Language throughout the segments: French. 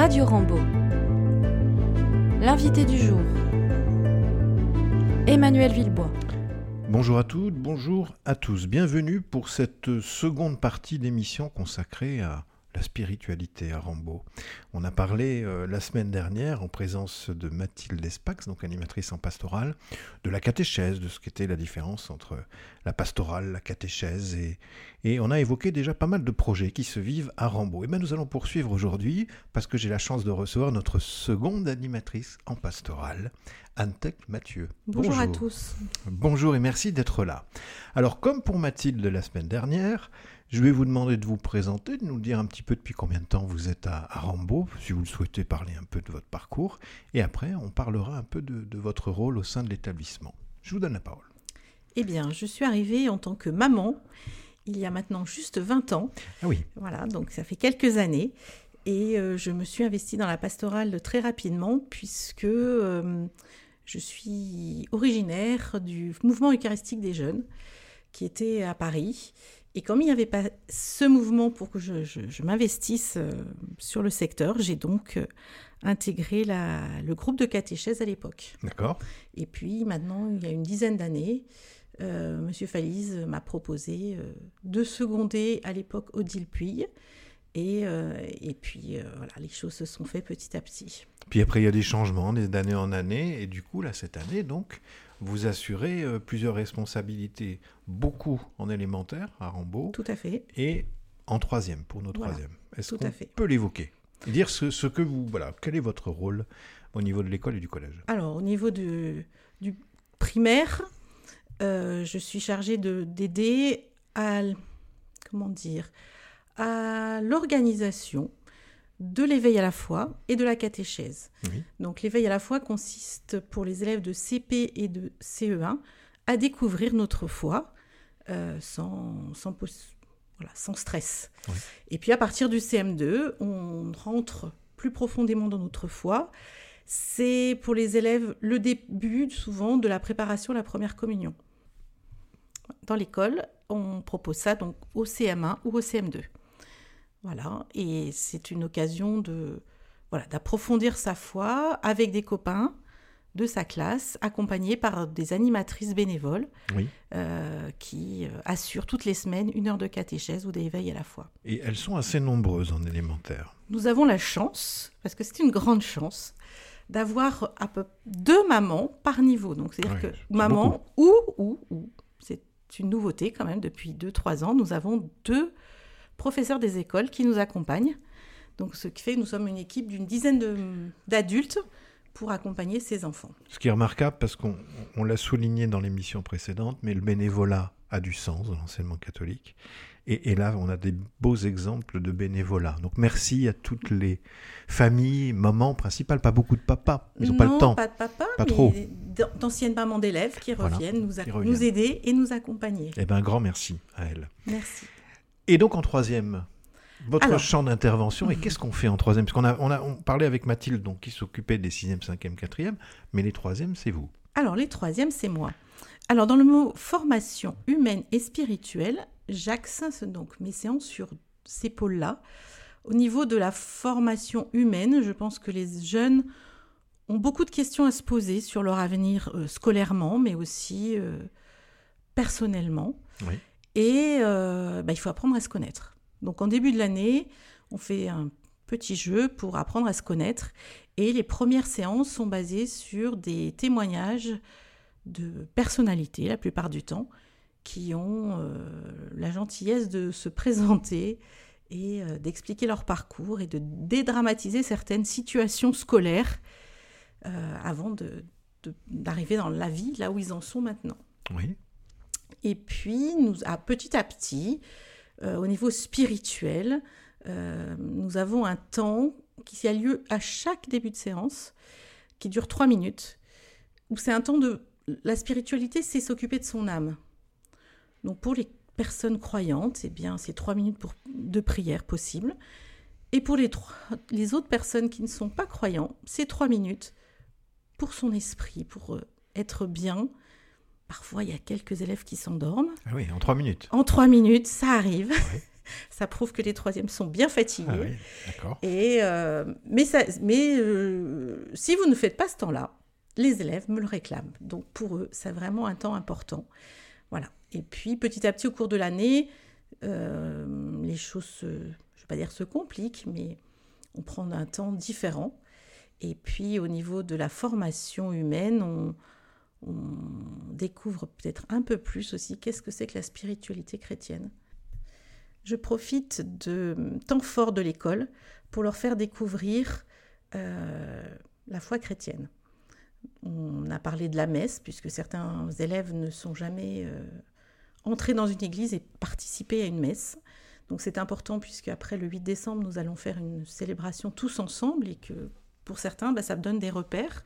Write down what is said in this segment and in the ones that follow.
Radio Rambo. L'invité du jour. Emmanuel Villebois. Bonjour à toutes, bonjour à tous. Bienvenue pour cette seconde partie d'émission consacrée à la spiritualité à Rambaud. On a parlé euh, la semaine dernière en présence de Mathilde Espax, donc animatrice en pastorale, de la catéchèse, de ce qu'était la différence entre la pastorale, la catéchèse, et, et on a évoqué déjà pas mal de projets qui se vivent à Rambaud. Et bien nous allons poursuivre aujourd'hui parce que j'ai la chance de recevoir notre seconde animatrice en pastorale, Antec Mathieu. Bonjour, à tous. Bonjour et merci d'être là. Alors comme pour Mathilde la semaine dernière, je vais vous demander de vous présenter, de nous dire un petit peu depuis combien de temps vous êtes à, à Rambaud, si vous le souhaitez parler un peu de votre parcours, et après on parlera un peu de, de votre rôle au sein de l'établissement. Je vous donne la parole. Eh bien, je suis arrivée en tant que maman il y a maintenant juste 20 ans. Ah oui. Voilà, donc ça fait quelques années. Et euh, je me suis investie dans la pastorale très rapidement puisque euh, je suis originaire du mouvement eucharistique des jeunes qui était à Paris. Et comme il n'y avait pas ce mouvement pour que je, je, je m'investisse euh, sur le secteur, j'ai donc euh, intégré la, le groupe de catéchèse à l'époque. D'accord. Et puis maintenant, il y a une dizaine d'années, euh, Monsieur Falise m'a proposé euh, de seconder à l'époque Odile Puy. Et, euh, et puis euh, voilà, les choses se sont faites petit à petit. Puis après, il y a des changements d'année en année, et du coup, là, cette année, donc, vous assurez euh, plusieurs responsabilités, beaucoup en élémentaire à Rambaud, Tout à fait. et en troisième, pour nos Voilà, troisièmes. Est-ce qu'on peut l'évoquer? Dire ce, ce que vous... Voilà, quel est votre rôle au niveau de l'école et du collège? Alors, au niveau de, du primaire, je suis chargée de- d'aider à, comment dire, à l'organisation de l'éveil à la foi et de la catéchèse. Oui. Donc, l'éveil à la foi consiste pour les élèves de CP et de CE1 à découvrir notre foi euh, sans, sans, pos- voilà, sans stress. Oui. Et puis, à partir du CM2, on rentre plus profondément dans notre foi. C'est pour les élèves le début souvent de la préparation à la première communion. Dans l'école, on propose ça donc au CM1 ou au CM2. Voilà, et c'est une occasion de voilà, d'approfondir sa foi avec des copains de sa classe, accompagnés par des animatrices bénévoles Oui. euh, qui euh, assurent toutes les semaines une heure de catéchèse ou d'éveil à la foi. Et elles sont assez nombreuses en élémentaire. Nous avons la chance, parce que c'est une grande chance, d'avoir à peu deux mamans par niveau. Donc, c'est-à-dire que maman ou, ou, ou, c'est une nouveauté quand même, depuis 2-3 ans, nous avons deux professeurs des écoles qui nous accompagnent. Donc, ce qui fait que nous sommes une équipe d'une dizaine d'adultes pour accompagner ces enfants. Ce qui est remarquable, parce qu'on on l'a souligné dans l'émission précédente, mais le bénévolat a du sens dans l'enseignement catholique. Et, et là, on a des beaux exemples de bénévolat. Donc merci à toutes les familles, mamans principales, pas beaucoup de papas, ils n'ont pas le temps. pas de papa, Pas trop. d'an- d'anciennes mamans d'élèves qui Voilà, reviennent, nous, ac- qui reviennent. nous aider et nous accompagner. Eh bien, un grand merci à elles. Merci. Et donc en troisième, votre Alors. champ d'intervention, et qu'est-ce qu'on fait en troisième? Parce qu'on a, on a on parlait avec Mathilde, donc, qui s'occupait des sixième, cinquième, quatrième, mais les troisièmes, c'est vous. Alors, les troisièmes, c'est moi. Alors, dans le mot formation humaine et spirituelle, j'axe donc mes séances sur ces pôles-là. Au niveau de la formation humaine, je pense que les jeunes ont beaucoup de questions à se poser sur leur avenir euh, scolairement, mais aussi euh, personnellement. Oui. Et euh, bah, il faut apprendre à se connaître. Donc, en début de l'année, on fait un petit jeu pour apprendre à se connaître. Et les premières séances sont basées sur des témoignages de personnalités, la plupart du temps, qui ont euh, la gentillesse de se présenter et euh, d'expliquer leur parcours et de dédramatiser certaines situations scolaires avant d'arriver dans la vie là où ils en sont maintenant. Oui. Et puis, nous, à petit à petit, euh, au niveau spirituel, euh, nous avons un temps qui a lieu à chaque début de séance, qui dure trois minutes, où c'est un temps de... La spiritualité, c'est s'occuper de son âme. Donc pour les personnes croyantes, eh bien, c'est trois minutes de prière possible. Et pour les, trois- les autres personnes qui ne sont pas croyants, c'est trois minutes pour son esprit, pour euh, être bien. Parfois, il y a quelques élèves qui s'endorment. Ah oui, en trois minutes. En trois minutes, ça arrive. ça prouve que les troisièmes sont bien fatigués. Ah oui, d'accord. Et, euh, mais ça, mais euh, si vous ne faites pas ce temps-là, les élèves me le réclament. Donc pour eux, c'est vraiment un temps important. Voilà. Et puis petit à petit, au cours de l'année, euh, les choses, se, je ne vais pas dire se compliquent, mais on prend un temps différent. Et puis au niveau de la formation humaine, on, on découvre peut-être un peu plus aussi qu'est-ce que c'est que la spiritualité chrétienne. Je profite de temps fort de l'école pour leur faire découvrir euh, la foi chrétienne. On a parlé de la messe, puisque certains élèves ne sont jamais euh, entrés dans une église et participés à une messe. Donc c'est important, puisque après le 8 décembre, nous allons faire une célébration tous ensemble et que pour certains, bah, ça donne des repères.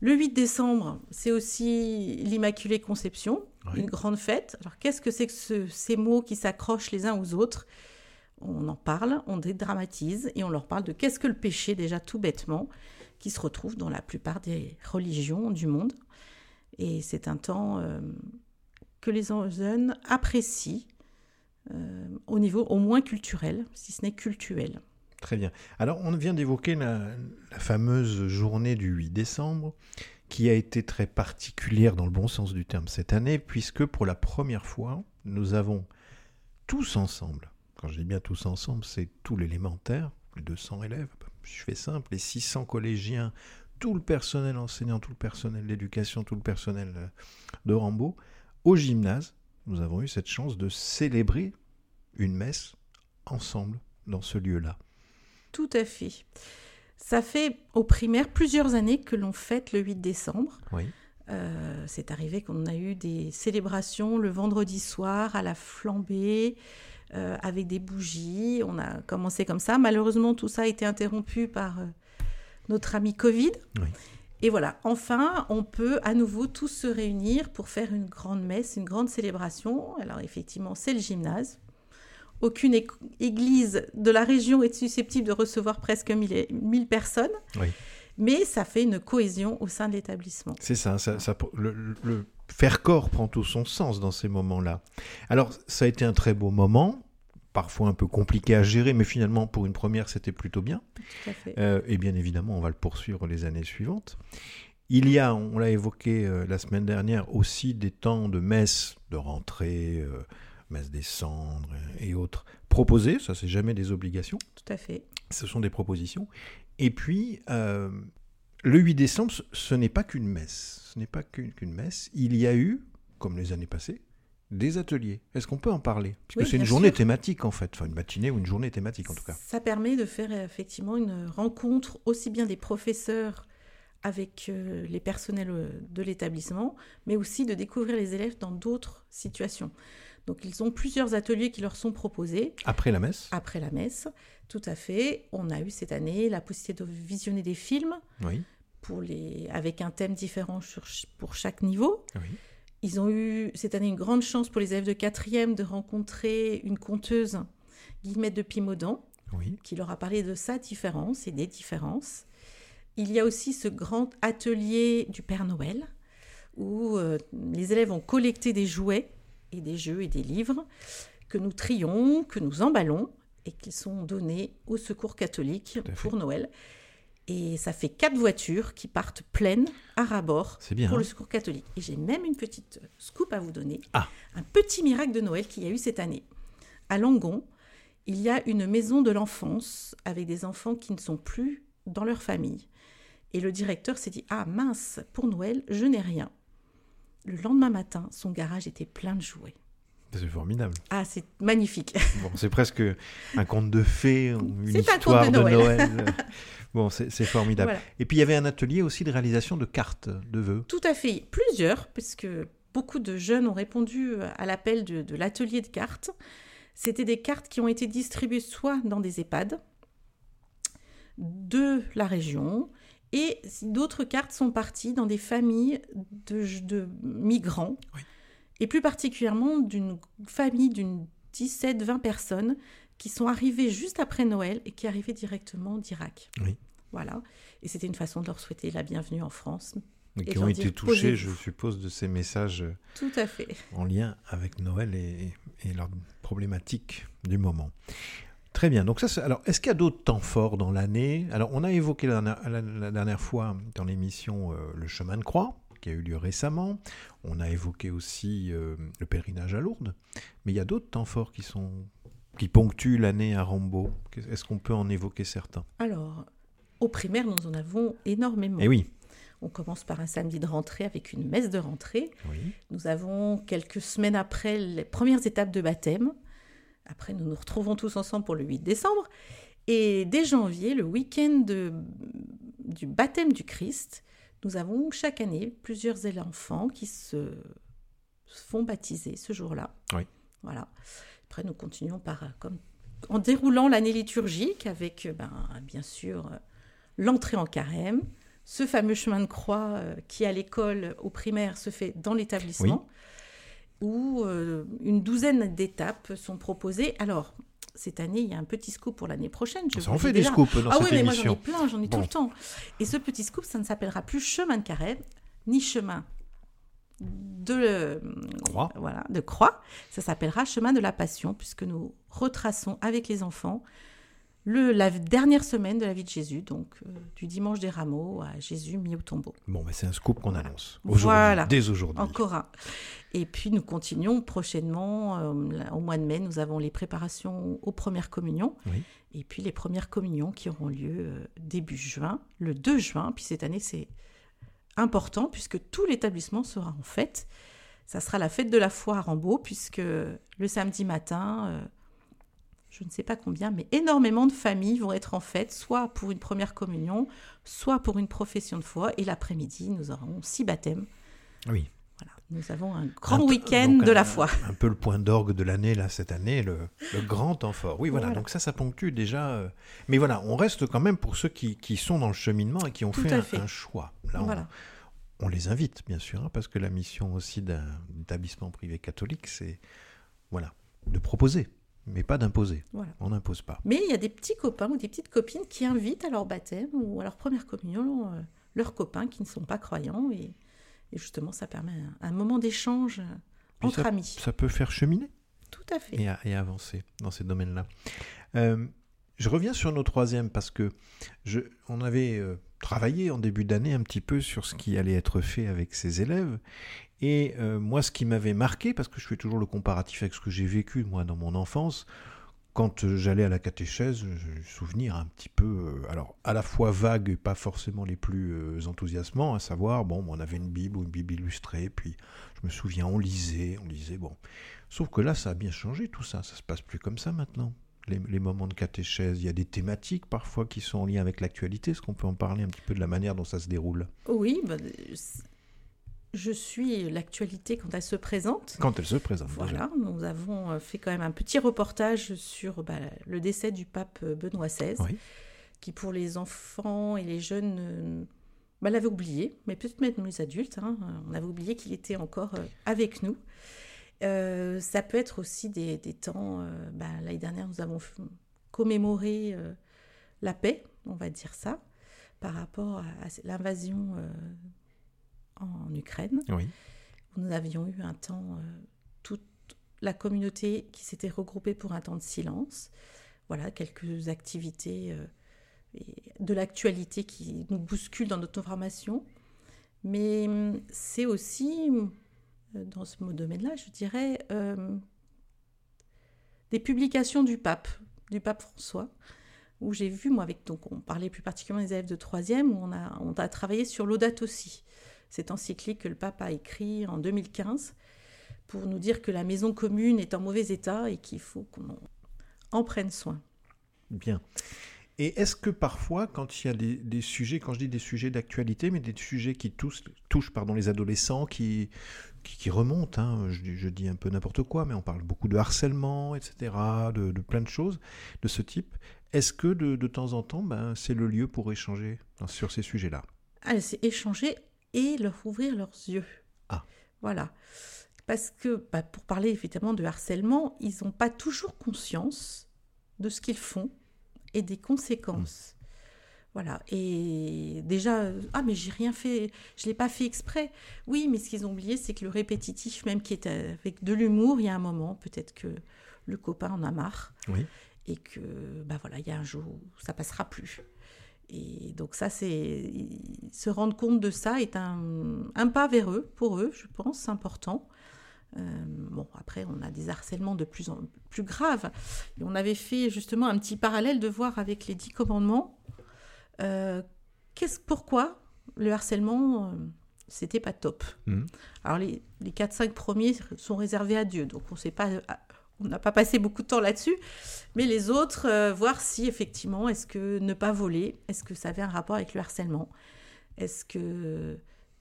Le 8 décembre, c'est aussi l'Immaculée Conception, Oui. une grande fête. Alors qu'est-ce que c'est que ce- ces mots qui s'accrochent les uns aux autres? On en parle, on dédramatise et on leur parle de qu'est-ce que le péché déjà tout bêtement, qui se retrouve dans la plupart des religions du monde. Et c'est un temps euh, que les jeunes apprécient euh, au niveau au moins culturel, si ce n'est cultuel. Très bien. Alors, on vient d'évoquer la, fameuse journée du 8 décembre, qui a été très particulière dans le bon sens du terme cette année, puisque pour la première fois, nous avons tous ensemble, quand je dis bien tous ensemble, c'est tout l'élémentaire, les 200 élèves, je fais simple, les 600 collégiens, tout le personnel enseignant, tout le personnel d'éducation, tout le personnel euh, de Rambaud, au gymnase, nous avons eu cette chance de célébrer une messe ensemble dans ce lieu-là. Tout à fait. Ça fait au primaire plusieurs années que l'on fête le 8 décembre. Oui. Euh, c'est arrivé qu'on a eu des célébrations le vendredi soir à la flambée, euh, avec des bougies. On a commencé comme ça. Malheureusement, tout ça a été interrompu par euh, notre ami Covid. Oui. Et voilà, enfin, on peut à nouveau tous se réunir pour faire une grande messe, une grande célébration. Alors effectivement, c'est le gymnase. Aucune église de la région est susceptible de recevoir presque 1000 1000 personnes. Oui. Mais ça fait une cohésion au sein de l'établissement. C'est ça, ça, ça- le, le- le faire corps prend tout son sens dans ces moments-là. Alors, ça a été un très beau moment, parfois un peu compliqué à gérer, mais finalement, pour une première, c'était plutôt bien. Tout à fait. Euh, et bien évidemment, on va le poursuivre les années suivantes. Il y a, on l'a évoqué euh, la semaine dernière, aussi des temps de messe, de rentrée, euh, messe des cendres euh, et autres proposés. Ça, c'est jamais des obligations. Tout à fait. Ce sont des propositions. Et puis, euh, le 8 décembre, ce- n'est pas qu'une messe. Ce n'est pas qu'une messe. Il y a eu, comme les années passées, des ateliers. Est-ce qu'on peut en parler? Parce que c'est une journée sûr. thématique, en fait. Enfin, une matinée ou une journée thématique, en tout cas. Ça permet de faire effectivement une rencontre aussi bien des professeurs avec euh, les personnels de l'établissement, mais aussi de découvrir les élèves dans d'autres situations. Donc ils ont plusieurs ateliers qui leur sont proposés Après la messe après la messe. Tout à fait. On a eu cette année la possibilité de visionner des films Oui. pour les... avec un thème différent sur pour chaque niveau. oui. Ils ont eu cette année une grande chance pour les élèves de quatrième de rencontrer une conteuse, Guillemette de Pimaudan, Oui. qui leur a parlé de sa différence et des différences. Il y a aussi ce grand atelier du Père Noël, où euh, les élèves ont collecté des jouets et des jeux et des livres que nous trions, que nous emballons et qui sont donnés au Secours catholique pour Noël. Et ça fait quatre voitures qui partent pleines à rabord bien. pour hein le Secours catholique. Et j'ai même une petite scoop à vous donner. Ah. Un petit miracle de Noël qu'il y a eu cette année. À Langon, il y a une maison de l'enfance avec des enfants qui ne sont plus dans leur famille. Et le directeur s'est dit Ah mince, pour Noël, je n'ai rien. Le lendemain matin, son garage était plein de jouets. C'est formidable. Ah, c'est magnifique. Bon, c'est presque un conte de fée, ou une un histoire de Noël. Bon, c'est formidable. Voilà. Et puis, il y avait un atelier aussi de réalisation de cartes de vœux. Tout à fait, plusieurs, puisque beaucoup de jeunes ont répondu à l'appel de, de l'atelier de cartes. C'était des cartes qui ont été distribuées soit dans des EHPAD de la région, et d'autres cartes sont parties dans des familles de, de migrants, Oui. et plus particulièrement d'une famille d'une 17-20 personnes qui sont arrivées juste après Noël et qui arrivaient directement d'Irak. Oui. Voilà. Et c'était une façon de leur souhaiter la bienvenue en France, Et Et qui ont été touchés, je suppose, de ces messages Tout à fait. en lien avec Noël et, et leurs problématiques du moment. Très bien. Donc ça, alors, est-ce qu'il y a d'autres temps forts dans l'année? Alors, on a évoqué la, dernière- la- la dernière fois dans l'émission euh, le chemin de croix qui a eu lieu récemment. On a évoqué aussi euh, le pèlerinage à Lourdes. Mais il y a d'autres temps forts qui sont qui ponctuent l'année à Rambaud. Est-ce qu'on peut en évoquer certains? Alors, au primaire, nous en avons énormément. Eh oui. On commence par un samedi de rentrée avec une messe de rentrée. Oui. Nous avons quelques semaines après les premières étapes de baptême. Après, nous nous retrouvons tous ensemble pour le 8 décembre. Et dès janvier, le week-end du baptême du Christ, nous avons chaque année plusieurs enfants qui se font baptiser ce jour-là. Oui. Voilà. Après, nous continuons par, comme, en déroulant l'année liturgique avec, ben, bien sûr, l'entrée en carême, ce fameux chemin de croix euh, qui, à l'école, au primaire, se fait dans l'établissement, où euh, une douzaine d'étapes sont proposées. Alors, cette année, il y a un petit scoop pour l'année prochaine. Je Ça en fait des déjà. scoops dans Ah oui, mais moi j'en ai plein, j'en ai tout le temps. Et ce petit scoop, ça ne s'appellera plus chemin de carême, ni chemin de euh, Croix. voilà de croix. Ça s'appellera chemin de la passion, puisque nous retraçons avec les enfants le, la dernière semaine de la vie de Jésus, donc euh, du dimanche des rameaux à Jésus mis au tombeau. Bon, mais c'est un scoop qu'on annonce aujourd'hui, Voilà. dès aujourd'hui. Encore un. Et puis nous continuons prochainement, euh, au mois de mai, nous avons les préparations aux premières communions. Oui. Et puis les premières communions qui auront lieu euh, début juin, le 2 juin. Puis cette année, c'est important puisque tout l'établissement sera en fête. Ça sera la fête de la foi à Rambaud, puisque le samedi matin, je ne sais pas combien, mais énormément de familles vont être en fête, soit pour une première communion, soit pour une profession de foi. Et l'après-midi, nous aurons six baptêmes. Oui. Voilà, nous avons un grand week-end de un- la foi. Un peu le point d'orgue de l'année, là, cette année, le, le grand temps fort. Oui, voilà, Voilà. donc ça, ça ponctue déjà. euh, Mais voilà, on reste quand même pour ceux qui, qui sont dans le cheminement et qui ont fait un, fait. un choix. Là, on, Voilà. on les invite, bien sûr, hein, parce que la mission aussi d'un établissement privé catholique, c'est voilà, de proposer, mais pas d'imposer. Voilà. On n'impose pas. Mais il y a des petits copains ou des petites copines qui invitent à leur baptême ou à leur première communion euh, leurs copains qui ne sont pas croyants. Et, et justement, ça permet un, un moment d'échange euh, entre amis. Ça peut faire cheminer. Tout à fait. et, à- et avancer dans ces domaines-là. Euh, je reviens sur nos troisièmes parce que je, on avait euh, travaillé en début d'année un petit peu sur ce qui allait être fait avec ces élèves. Et euh, moi, ce qui m'avait marqué, parce que je fais toujours le comparatif avec ce que j'ai vécu moi dans mon enfance, quand euh, j'allais à la catéchèse, souvenir un petit peu, alors à la fois vague et pas forcément les plus enthousiasmants, à savoir, bon, on avait une Bible ou une Bible illustrée, puis je me souviens, on lisait, on lisait, bon. Sauf que là, ça a bien changé tout ça, ça se passe plus comme ça maintenant. Les, les moments de catéchèse, il y a des thématiques parfois qui sont en lien avec l'actualité. Est-ce qu'on peut en parler un petit peu de la manière dont ça se déroule? Oui, bah, je suis l'actualité quand elle se présente. Quand elle se présente déjà. Voilà, nous avons euh, fait quand même un petit reportage sur bah, le décès du pape euh, Benoît XVI, Oui. qui pour les enfants et les jeunes bah, l'avait oublié, mais peut-être même les adultes, hein, on avait oublié qu'il était encore avec nous. Euh, ça peut être aussi des, des temps, euh, bah, l'année dernière nous avons commémoré euh, la paix, on va dire ça, par rapport à, à l'invasion en Ukraine Oui. où nous avions eu un temps, toute la communauté qui s'était regroupée pour un temps de silence. Voilà, quelques activités et de l'actualité qui nous bousculent dans notre formation. Mais hum, c'est aussi, hum, dans ce domaine-là, je dirais, euh, des publications du pape, du pape François, où j'ai vu, moi, avec, donc on parlait plus particulièrement des élèves de troisième, où on a, on a travaillé sur Laudato Si, cette encyclique que le pape a écrit en 2015 pour nous dire que la maison commune est en mauvais état et qu'il faut qu'on en prenne soin. Bien. Et est-ce que parfois, quand il y a des, des sujets, quand je dis des sujets d'actualité, mais des sujets qui touchent, touchent pardon, les adolescents, qui, qui, qui remontent, hein, je, dis- je dis un peu n'importe quoi, mais on parle beaucoup de harcèlement, etc., de, de plein de choses de ce type, est-ce que de, de temps en temps, ben, c'est le lieu pour échanger dans- sur ces sujets-là? Ah, c'est échanger et leur ouvrir leurs yeux. Ah. Voilà. Parce que, bah, pour parler évidemment de harcèlement, ils n'ont pas toujours conscience de ce qu'ils font et des conséquences. Voilà. Et déjà, euh, ah, mais j'ai rien fait, je l'ai pas fait exprès. Oui, mais ce qu'ils ont oublié, c'est que le répétitif, même qui est avec de l'humour, il y a un moment, peut-être que le copain en a marre. Oui. Et que, bah voilà, il y a un jour où ça passera plus. Et donc ça, c'est se rendre compte de ça est un, un, pas vers eux, pour eux, je pense, important. Euh, bon, après, on a des harcèlements de plus en plus graves. Et on avait fait justement un petit parallèle de voir avec les dix commandements. Euh, qu'est-ce, pourquoi le harcèlement, euh, c'était pas top? Mhm. Alors, les, les 4-5 premiers sont réservés à Dieu. Donc, on sait pas on n'a pas passé beaucoup de temps là-dessus, mais les autres, euh, voir si effectivement, est-ce que ne pas voler, est-ce que ça avait un rapport avec le harcèlement? Est-ce que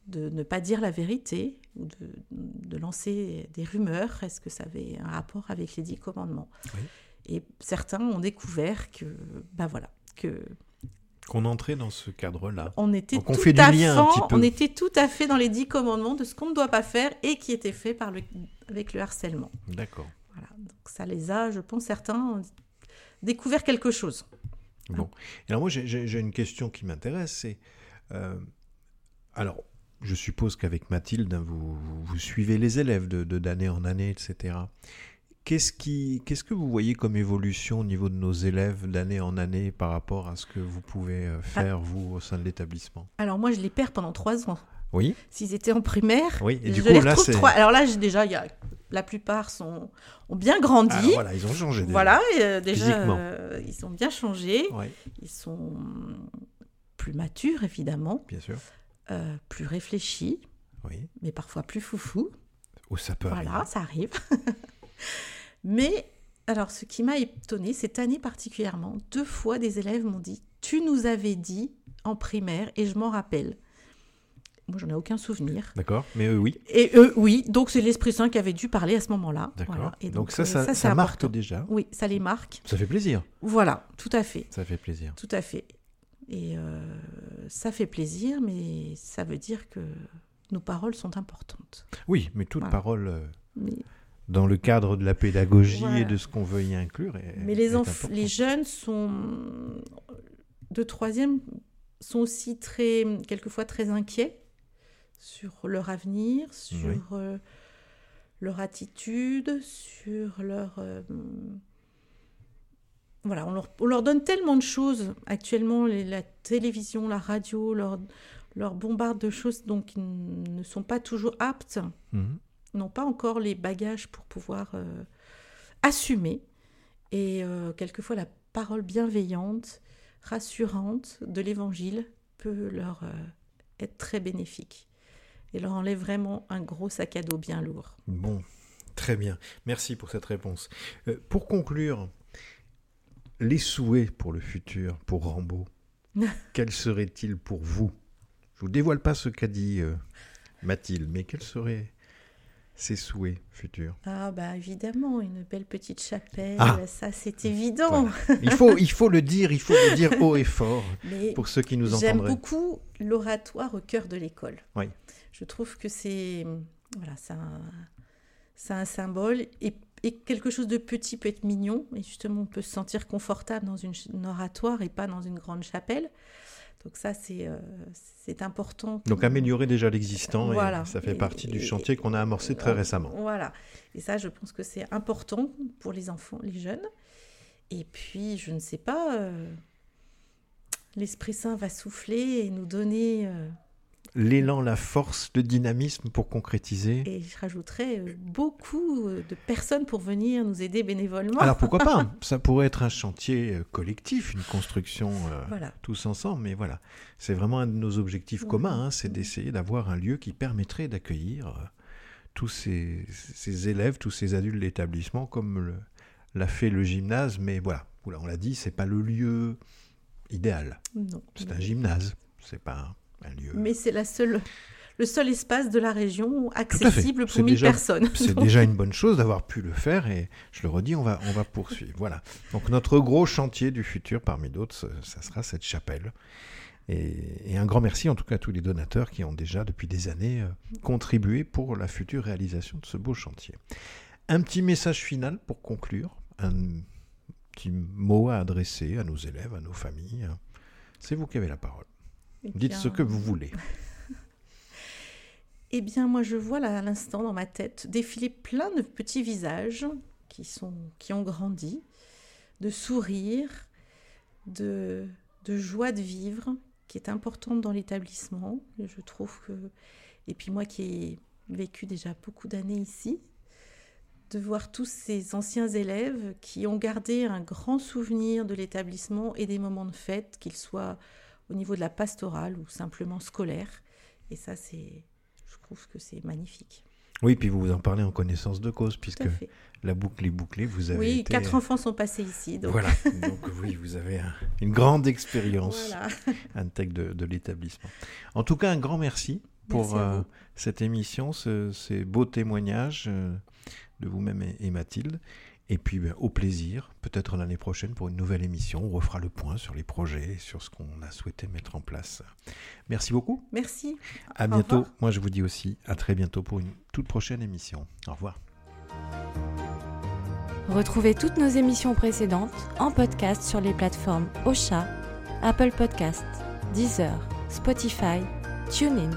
de ne pas dire la vérité ou de, de lancer des rumeurs, est-ce que ça avait un rapport avec les dix commandements Oui. Et certains ont découvert que, ben voilà, que Qu'on entrait dans ce cadre-là. on était Donc on tout fait du à lien un fait- petit peu. on était tout à fait dans les dix commandements de ce qu'on ne doit pas faire et qui était fait par le, avec le harcèlement. D'accord. Voilà. Donc ça les a, je pense, certains ont découvert quelque chose. Bon. Alors moi, j'ai une question qui m'intéresse. C'est, euh, alors, je suppose qu'avec Mathilde, hein, vous, suivez les élèves de d'année en année, etc. Qu'est-ce qui, qu'est-ce que vous voyez comme évolution au niveau de nos élèves d'année en année par rapport à ce que vous pouvez euh, faire vous au sein de l'établissement? Alors moi, je les perds pendant trois ans. Oui. S'ils étaient en primaire, Oui. Et je du les coup, là, retrouve c'est. trois. Alors là, déjà, il y a, la plupart sont, ont bien grandi. Ah, voilà, ils ont changé. déjà. Voilà, euh, déjà, Physiquement. euh, ils ont bien changé. Ouais, Ils sont plus matures, évidemment, bien sûr. Euh, plus réfléchis, Oui. mais parfois plus foufou. Ou ça peut Voilà, arriver. ça arrive. Mais alors, ce qui m'a étonnée, cette année particulièrement, deux fois des élèves m'ont dit Tu nous avais dit en primaire, et je m'en rappelle. Moi, j'en ai aucun souvenir. D'accord. Mais eux, oui. Et eux, oui, donc c'est l'Esprit Saint qui avait dû parler à ce moment-là. D'accord. Voilà. Et donc, ça, euh, ça, ça, c'est marque important. déjà. Oui, ça les marque. Ça fait plaisir. Voilà, tout à fait. Ça fait plaisir. Tout à fait. Et euh, ça fait plaisir, mais ça veut dire que nos paroles sont importantes. Oui, mais toute Voilà. parole. euh, Mais dans le cadre de la pédagogie Voilà. et de ce qu'on veut y inclure. est- Mais les, est jeunes sont de troisième sont aussi très quelquefois très inquiets sur leur avenir, sur Oui. euh, leur attitude, sur leur voilà, on leur, on leur donne tellement de choses actuellement, les- la télévision, la radio, leur, leur bombarde de choses donc ils ne sont pas toujours aptes Mhm. n'ont pas encore les bagages pour pouvoir euh, assumer. Et euh, quelquefois, la parole bienveillante, rassurante de l'Évangile peut leur euh, être très bénéfique et leur enlève vraiment un gros sac à dos bien lourd. Bon, très bien. Merci pour cette réponse. Pour conclure, les souhaits pour le futur, pour Rambo, quels seraient-ils pour vous? Je vous dévoile pas ce qu'a dit euh, Mathilde, mais quels seraient ses souhaits futurs? Ah bah évidemment, une belle petite chapelle, Ah. ça c'est évident. Voilà. il, faut, il faut le dire, il faut le dire haut et fort Mais pour ceux qui nous J'aime entendraient. beaucoup l'oratoire au cœur de l'école. Oui. Je trouve que c'est voilà, c'est un, c'est un symbole et, et quelque chose de petit peut être mignon et justement on peut se sentir confortable dans une, oratoire et pas dans une grande chapelle. Donc ça c'est euh, c'est important. Donc améliorer déjà l'existant, Voilà. ça fait Et- partie du chantier qu'on a amorcé très récemment. Voilà. Et ça, je pense que c'est important pour les enfants, les jeunes. Et puis, je ne sais pas, euh, l'Esprit Saint va souffler et nous donner, euh, L'élan, la force, le dynamisme pour concrétiser. et je rajouterais euh, beaucoup euh, de personnes pour venir nous aider bénévolement. Alors pourquoi pas Ça pourrait être un chantier euh, collectif, une construction euh, voilà. tous ensemble, mais voilà, c'est vraiment un de nos objectifs communs, hein, c'est d'essayer d'avoir un lieu qui permettrait d'accueillir tous ces, ces élèves, tous ces adultes de l'établissement, comme l'a fait le gymnase, mais voilà, on l'a dit, c'est pas le lieu idéal, Non. c'est un gymnase, c'est pas un, un lieu. Mais c'est la seule, le seul espace de la région accessible pour 1000 déjà- personnes. C'est déjà une bonne chose d'avoir pu le faire et je le redis, on va, on va poursuivre. Voilà. Donc notre gros chantier du futur, parmi d'autres, ça sera cette chapelle. Et, et un grand merci en tout cas à tous les donateurs qui ont déjà depuis des années euh, contribué pour la future réalisation de ce beau chantier. Un petit message final pour conclure, un petit mot à adresser à nos élèves, à nos familles. C'est vous qui avez la parole. Eh Dites ce que vous voulez. Eh bien, moi, je vois là à l'instant dans ma tête défiler plein de petits visages qui, sont, qui ont grandi, de sourires, de, de joie de vivre, qui est importante dans l'établissement. Je trouve que. Et puis, moi qui ai vécu déjà beaucoup d'années ici, de voir tous ces anciens élèves qui ont gardé un grand souvenir de l'établissement et des moments de fête, qu'ils soient au niveau de la pastorale ou simplement scolaire. Et ça, c'est, je trouve que c'est magnifique. Oui, puis vous vous en parlez en connaissance de cause, puisque la boucle est bouclée. Vous avez Oui, été... quatre enfants sont passés ici. Donc Voilà, donc oui, vous avez un- une grande expérience voilà. de, de l'établissement. En tout cas, un grand merci pour Merci euh, cette émission, ce- ces beaux témoignages euh, de vous-même et, et Mathilde. Et puis, ben, au plaisir, peut-être l'année prochaine pour une nouvelle émission. On refera le point sur les projets, et sur ce qu'on a souhaité mettre en place. Merci beaucoup. Merci. À Au bientôt. revoir. Moi, je vous dis aussi à très bientôt pour une toute prochaine émission. Au revoir. Retrouvez toutes nos émissions précédentes en podcast sur les plateformes Ocha, Apple Podcast, Deezer, Spotify, TuneIn